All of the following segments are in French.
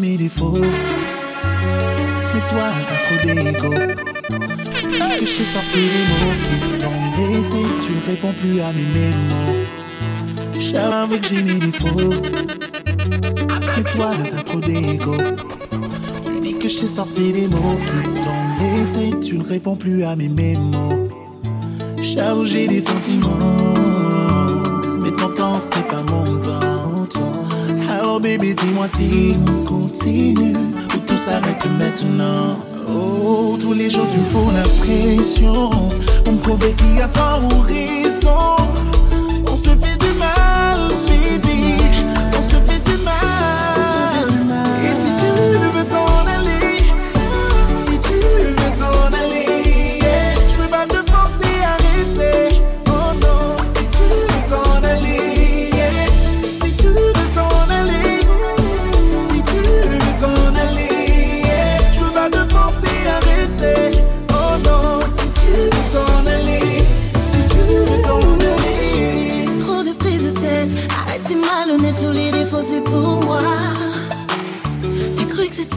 mes défauts. Mais toi, t'as trop d'égo. Tu dis que j'ai sorti les mots qui t'ont blessé. Tu réponds plus à mes mémos. J'avoue que j'ai mes défauts. Mais toi, t'as trop d'égo. Tu dis que j'ai sorti les mots qui t'ont blessé. Tu ne réponds plus à mes mémos. J'avoue, j'ai des sentiments. Mais ton temps, ce n'est pas mon temps. Alors, bébé, dis-moi si on continue ou tout s'arrête maintenant. Oh, tous les jours, tu me fous la pression pour me prouver qu'il y a tort ou.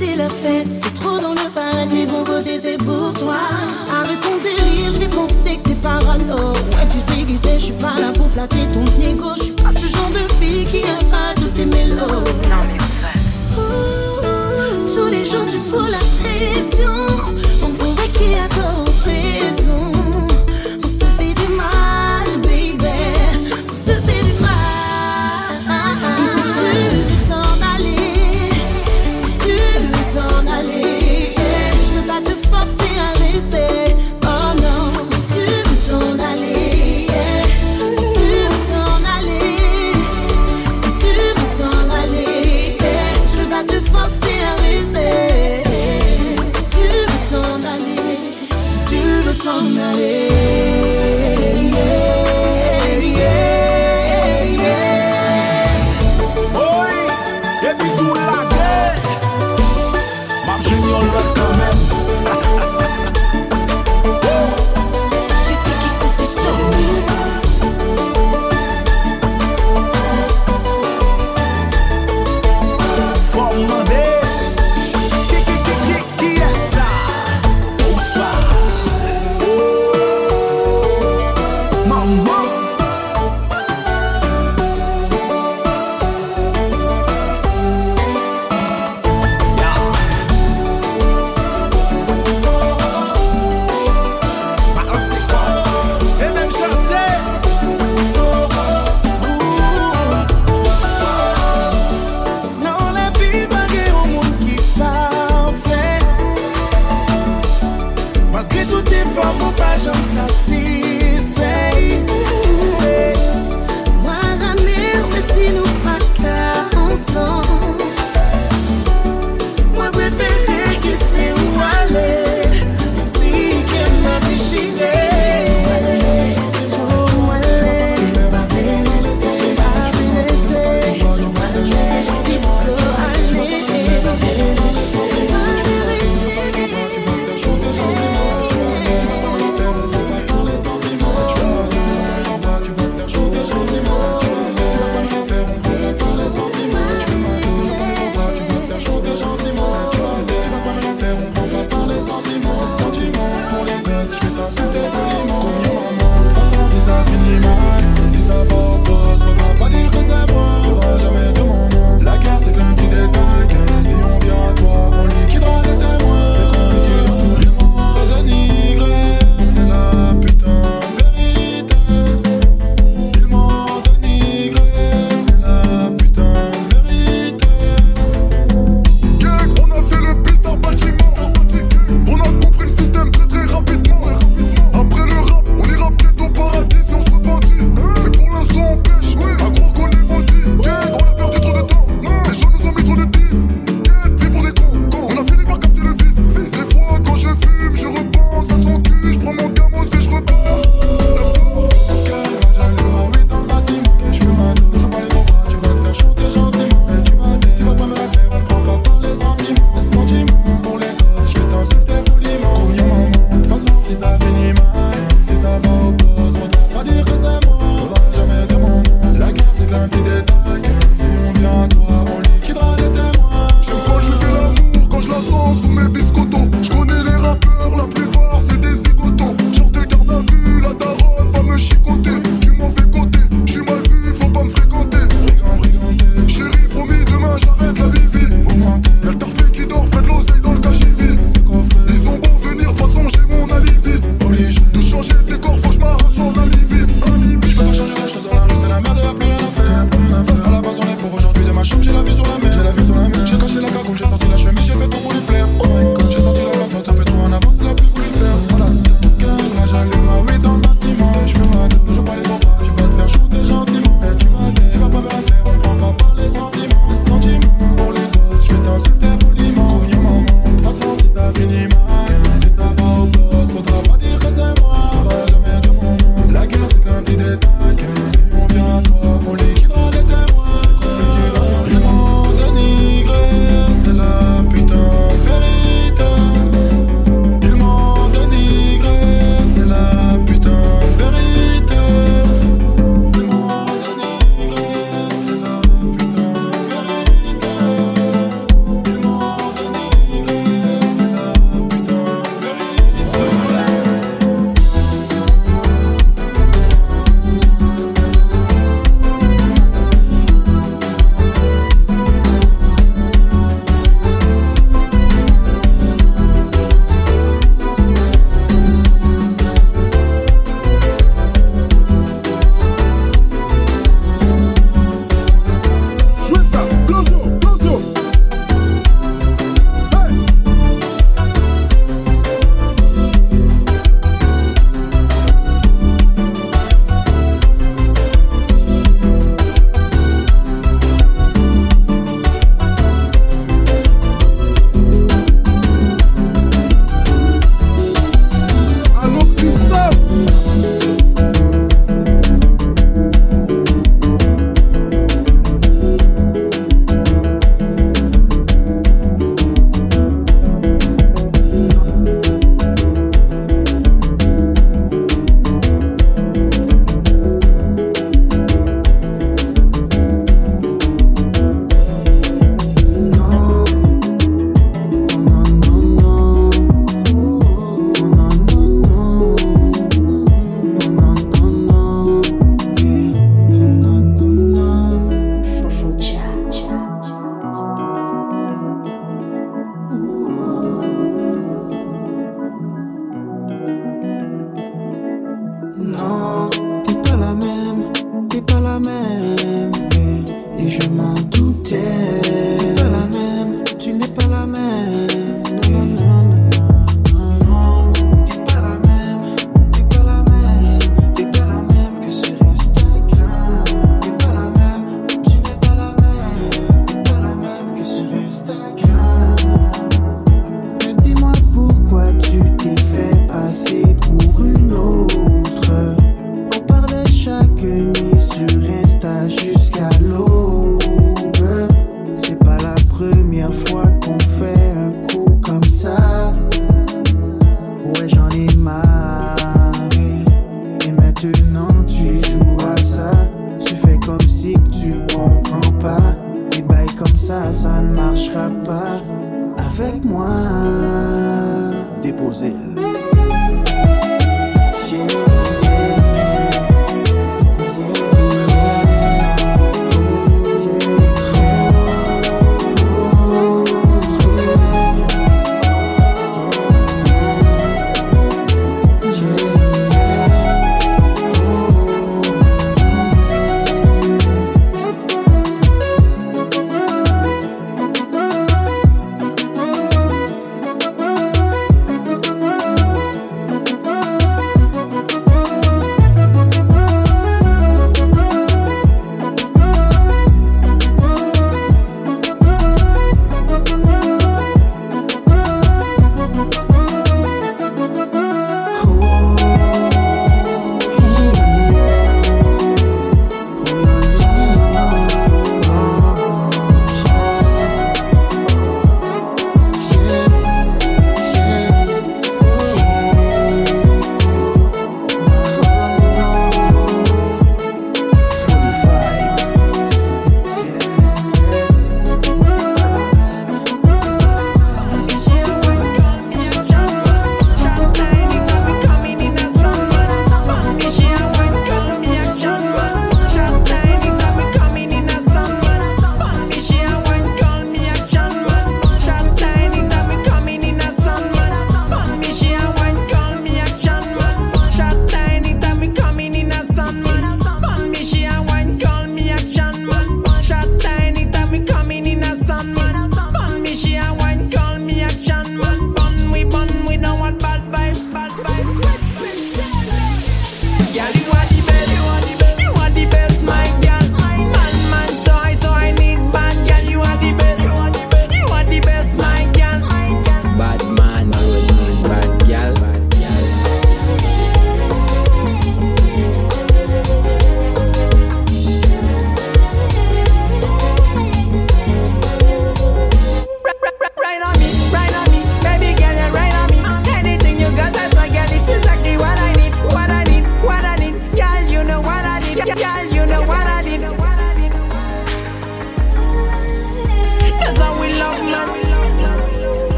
C'était la fête, t'es trop dans le paradis, les bons côtés c'est pour toi. Arrête ton délire, je vais penser que t'es parano. Ouais, tu sais qui c'est, je suis pas là pour flatter ton ego. Je suis pas ce genre de fille qui aime toutes tes mélos. Non mais on se va. Tous les jours tu fous la pression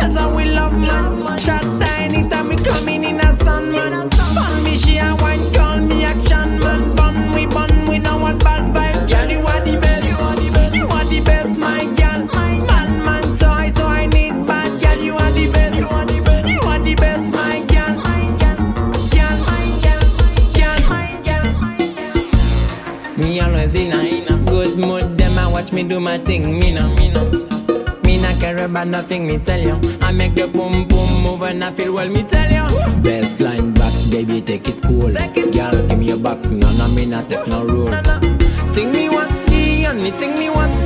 That's how we love man. Shot anytime we coming in a sun man. Bun me she a wine, call me action man. Bun we bun we know what bad vibe. Girl you are the best, you are the best, you are the best my girl. Man man so I so I need bad girl. You are the best, you are the best, you are the best my girl. Me always in a, in a good mood. Them a watch me do my thing, me now me no. Me not care about nothing. Me tell you. I make the boom boom move and I feel well. Me tell you. Best line back, baby, take it cool. Girl, give me your back. No, no, me not take no rule. Think me what the only thing me want.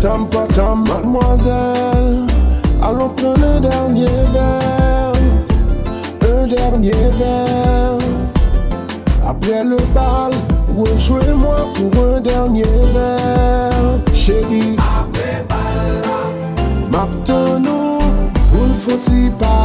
Tam tam, mademoiselle, allons prendre un dernier verre, un dernier verre. Après le bal, rejoins-moi pour un dernier verre, chérie. Après bal, maintenant, vous ne faut-il pas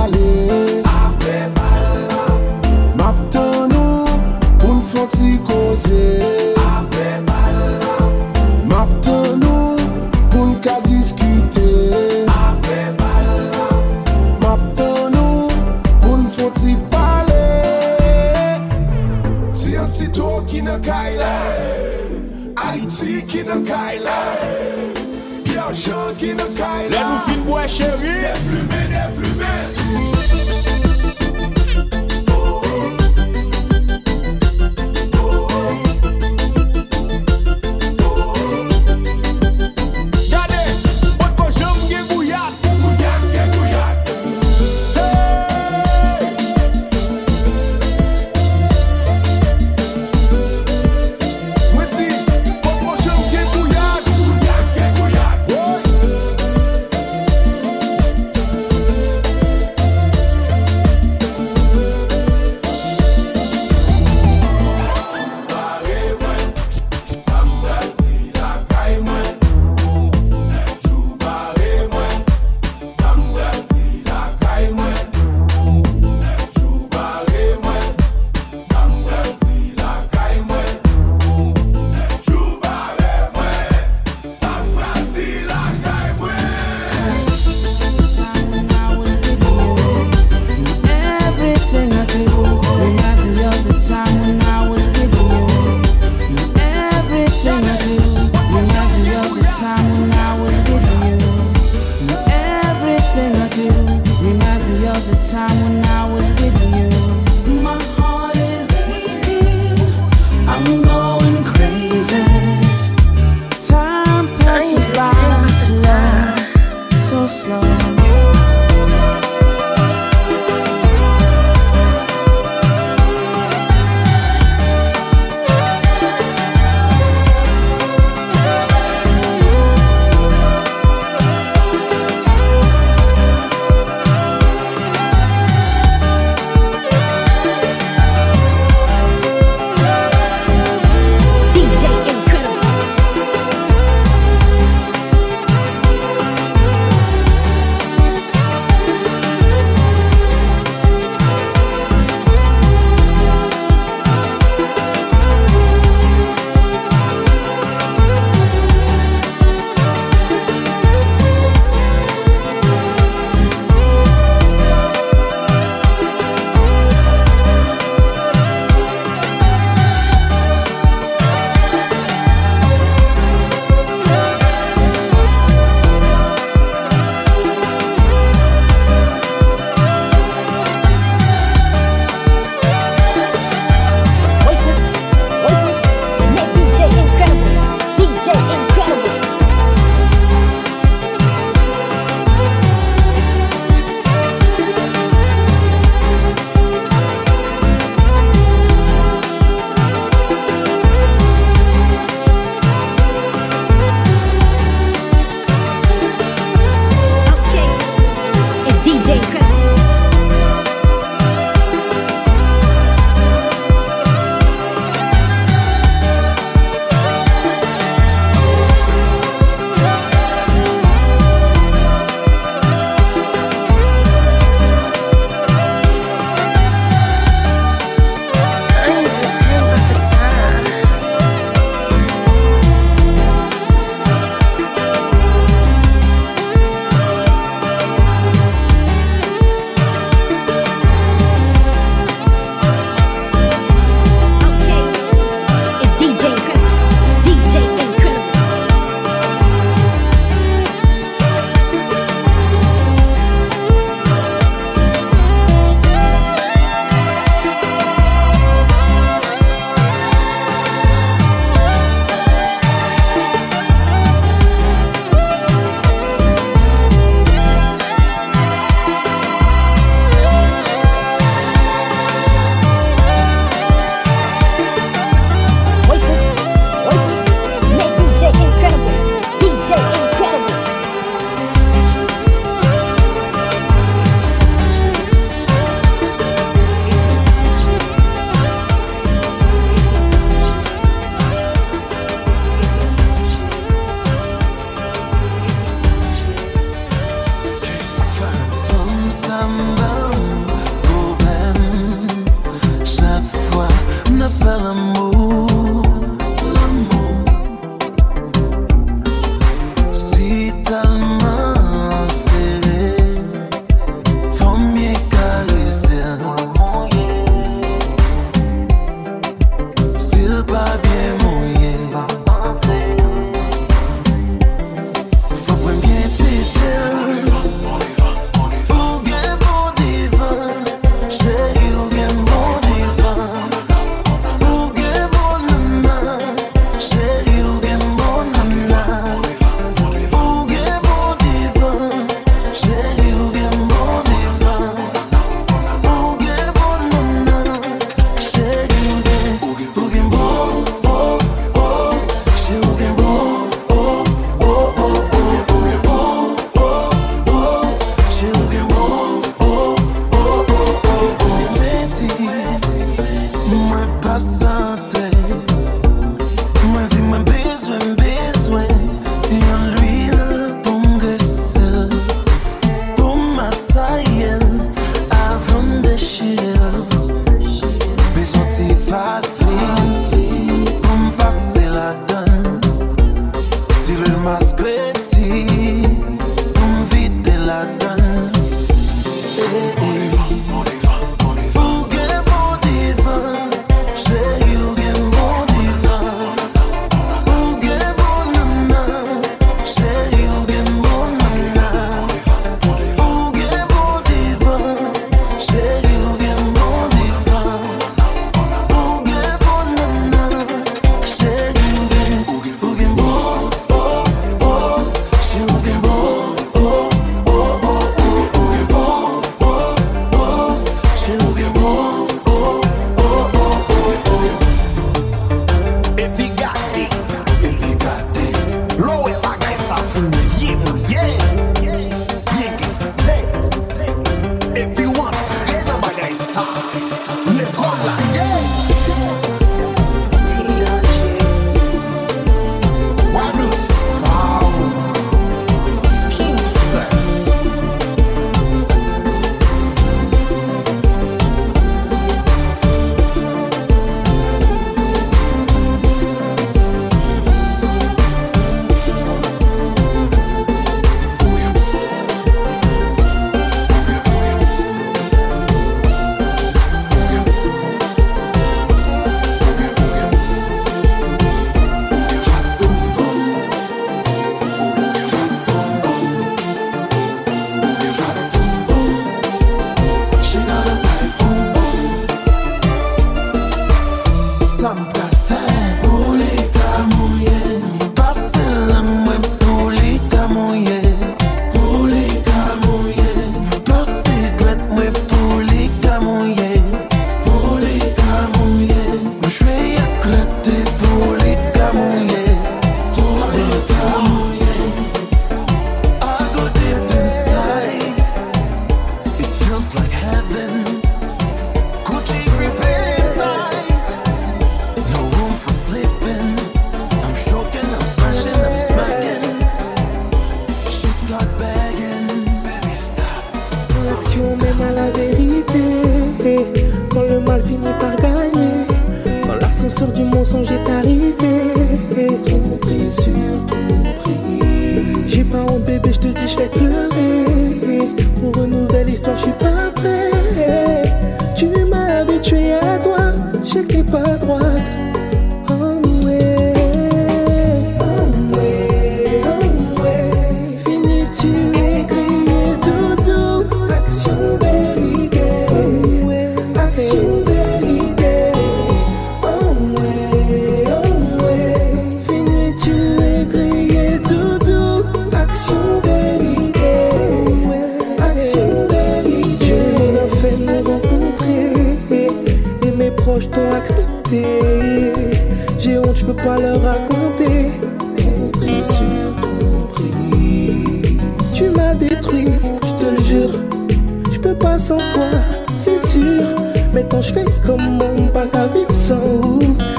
Metan jfe koman pa ka viv san ou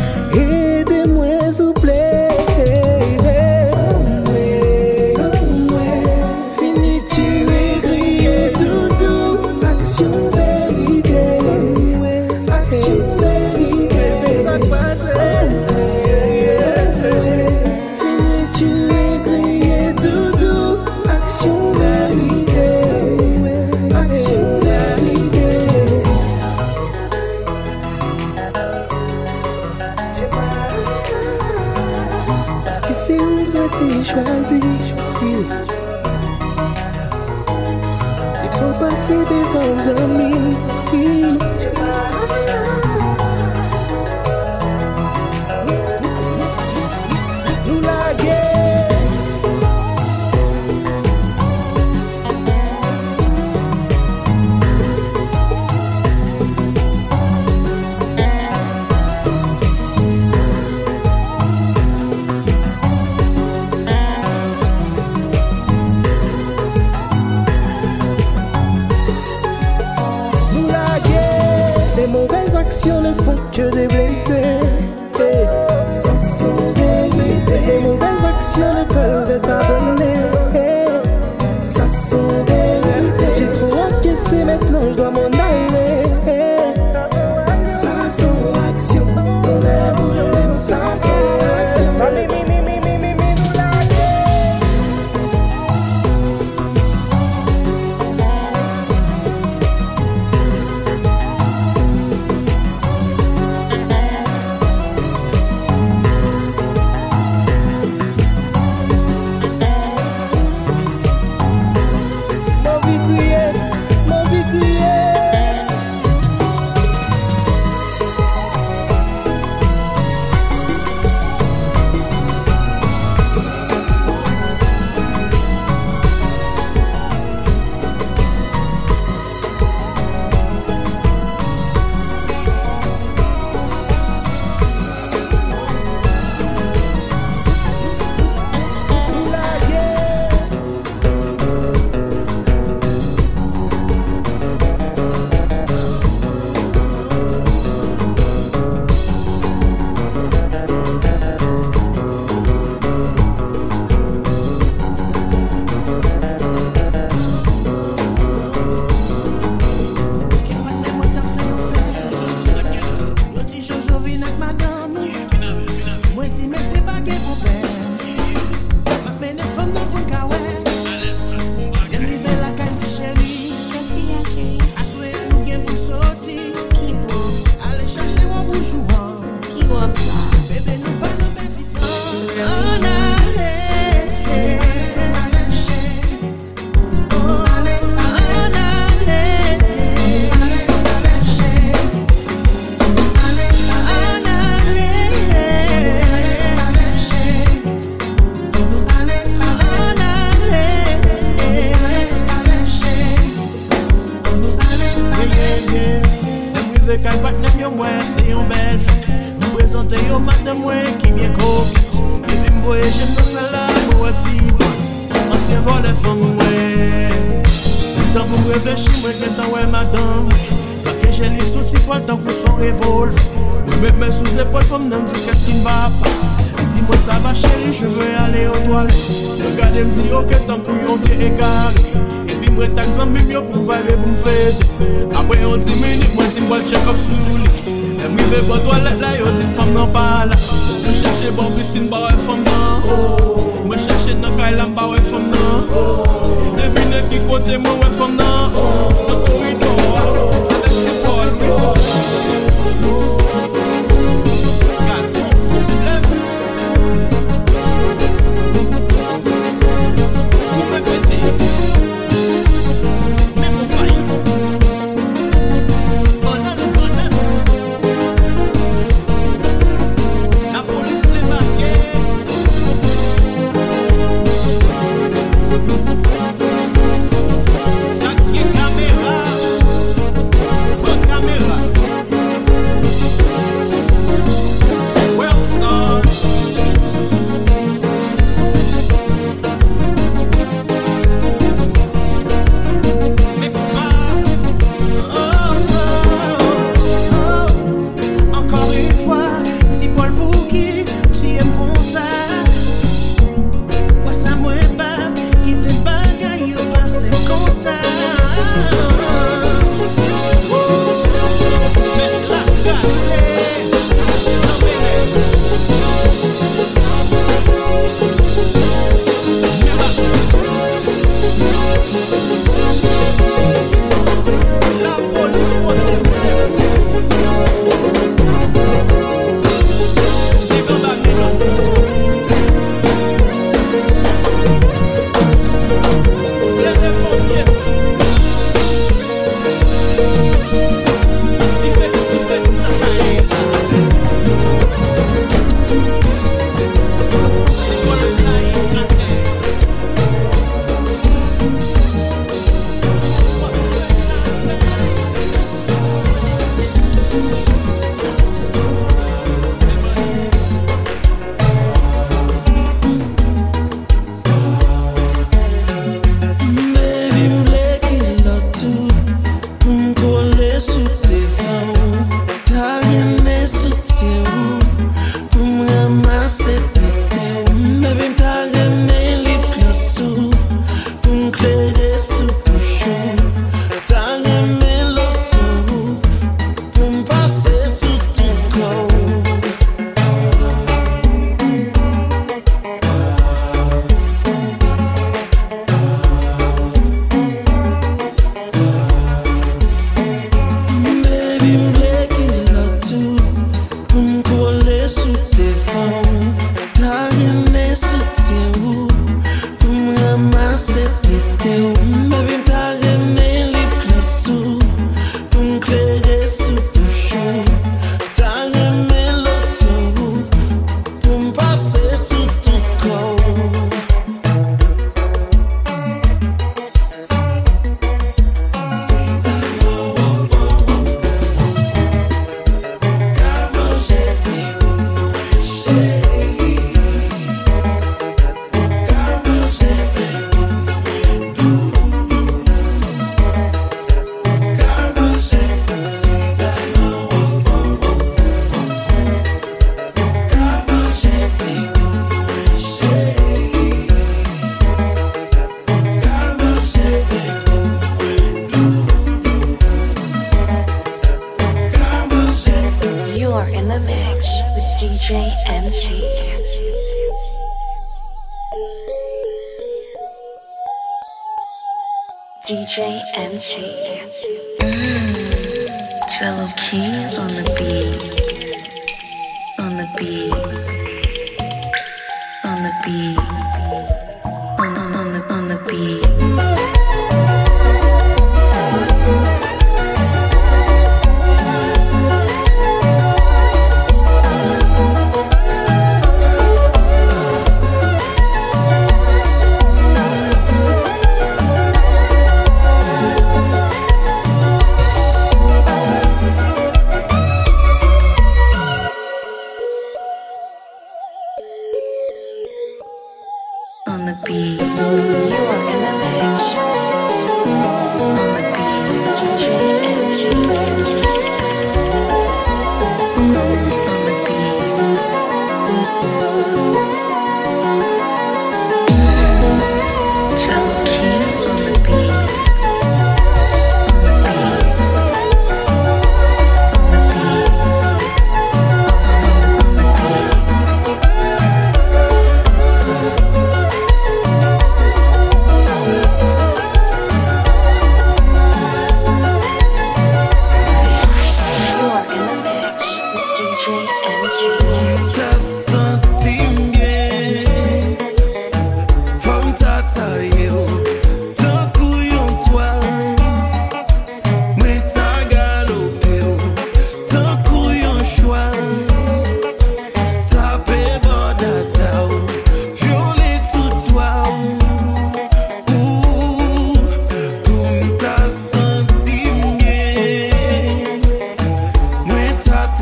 Bobby Simba if I'm.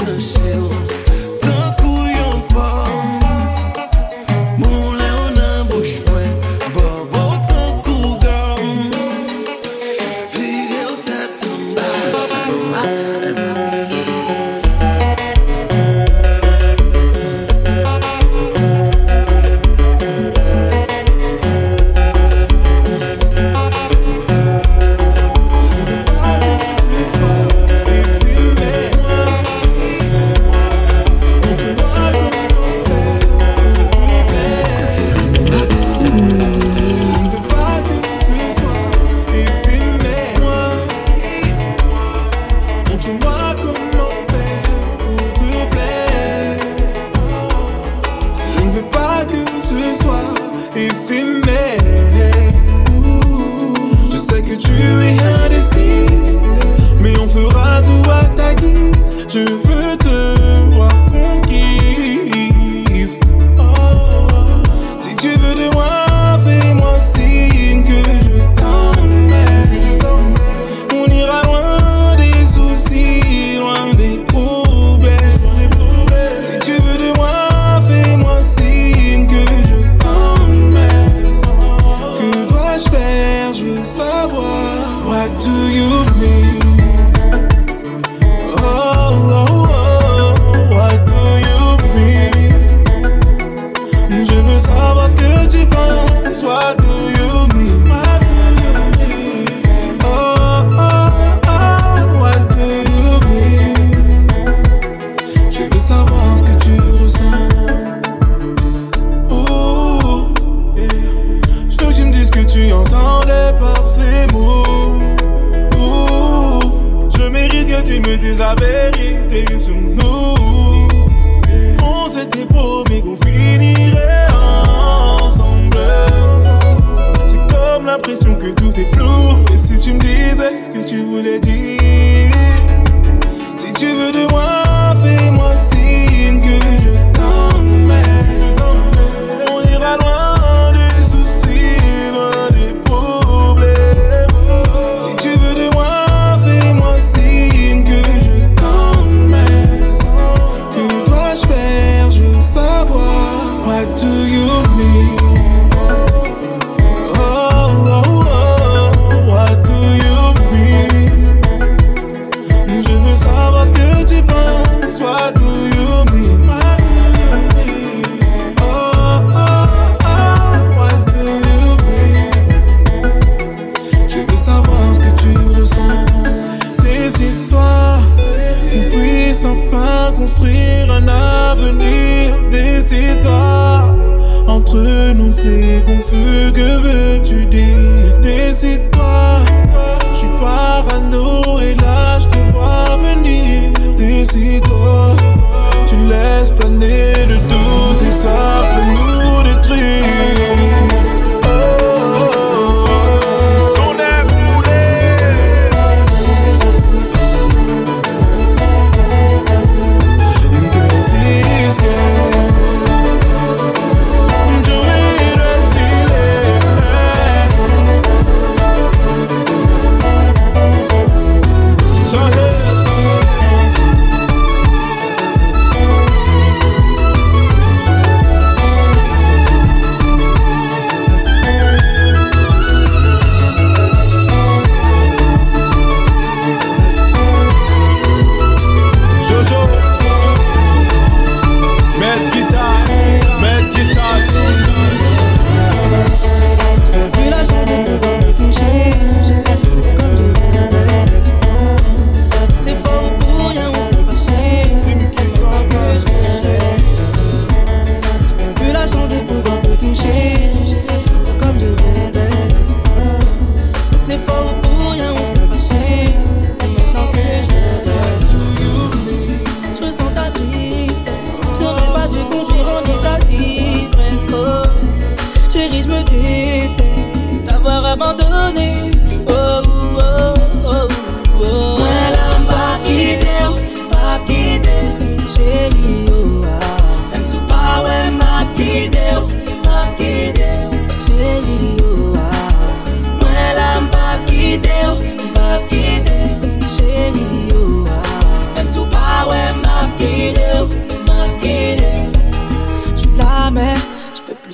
Ta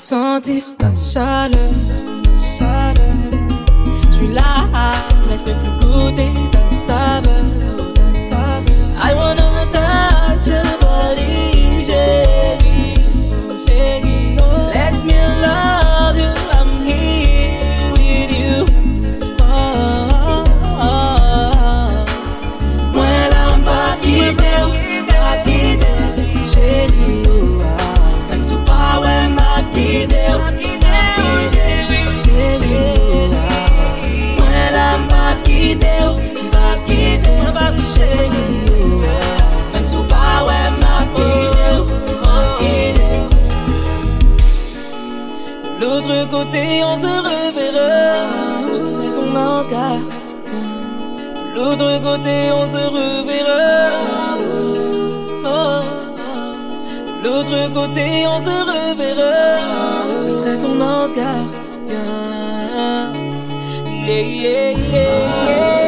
sentir ta chaleur, chaleur. Je suis là, mais je peux plus goûter ta saveur. et on se reverra. Je serai ton ange gardien. De l'autre côté, on se reverra. L'autre côté, on se reverra. Je serai ton ange gardien. Yeah, yeah, yeah, yeah.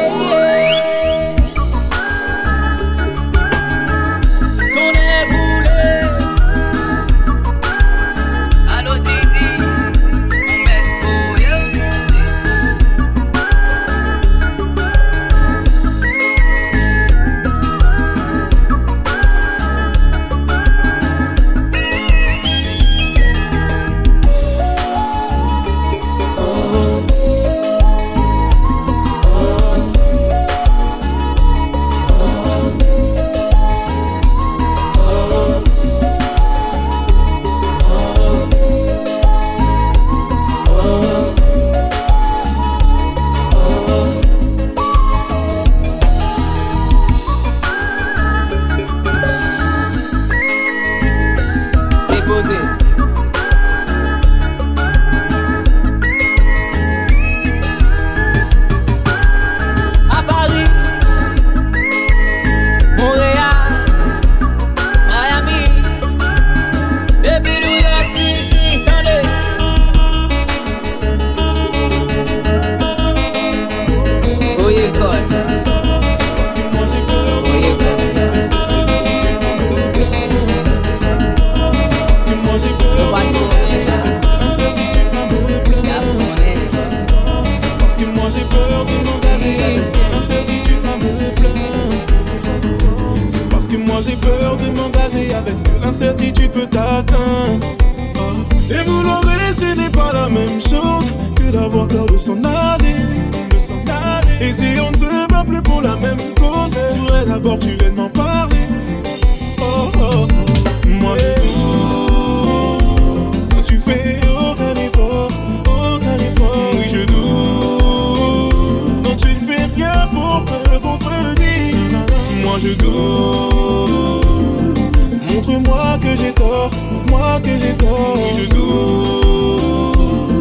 Montre-moi que j'ai tort, prouve-moi que j'ai tort. Hugo.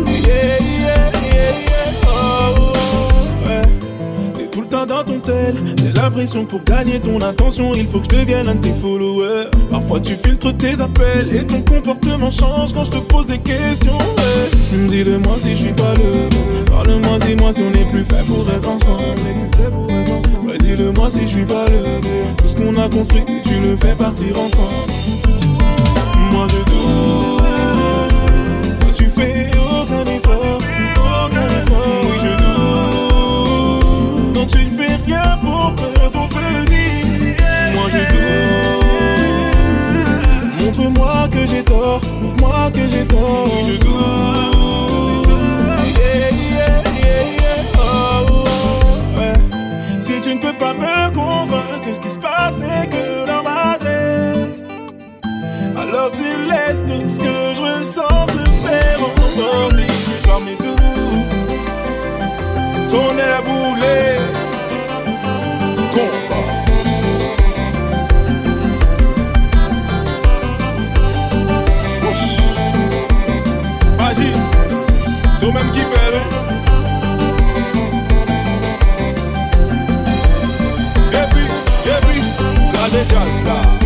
Yeah, yeah, yeah. Oh, t'es tout le temps dans ton tel. J'ai l'impression pour gagner ton attention, il faut que je devienne un de tes followers. Parfois tu filtres tes appels et ton comportement change quand je te pose des questions. Dis-le-moi si je suis pas le bon. Parle-moi, dis-moi si on est plus fait pour être ensemble dis-le-moi si je suis pas le. Tout ce qu'on a construit, tu le fais partir ensemble. Moi je doute. Toi, tu fais aucun effort. Aucun effort. Oui, je doute. Non, tu ne fais rien pour me contenir. Moi je doute. Montre-moi que j'ai tort. Prouve-moi que j'ai tort. Oui, je doute. Pas me convaincre que ce qui se passe n'est que dans ma tête. Alors tu laisses tout ce que je ressens se faire emporter par mes doux. Ton air boulé, the jazz bar.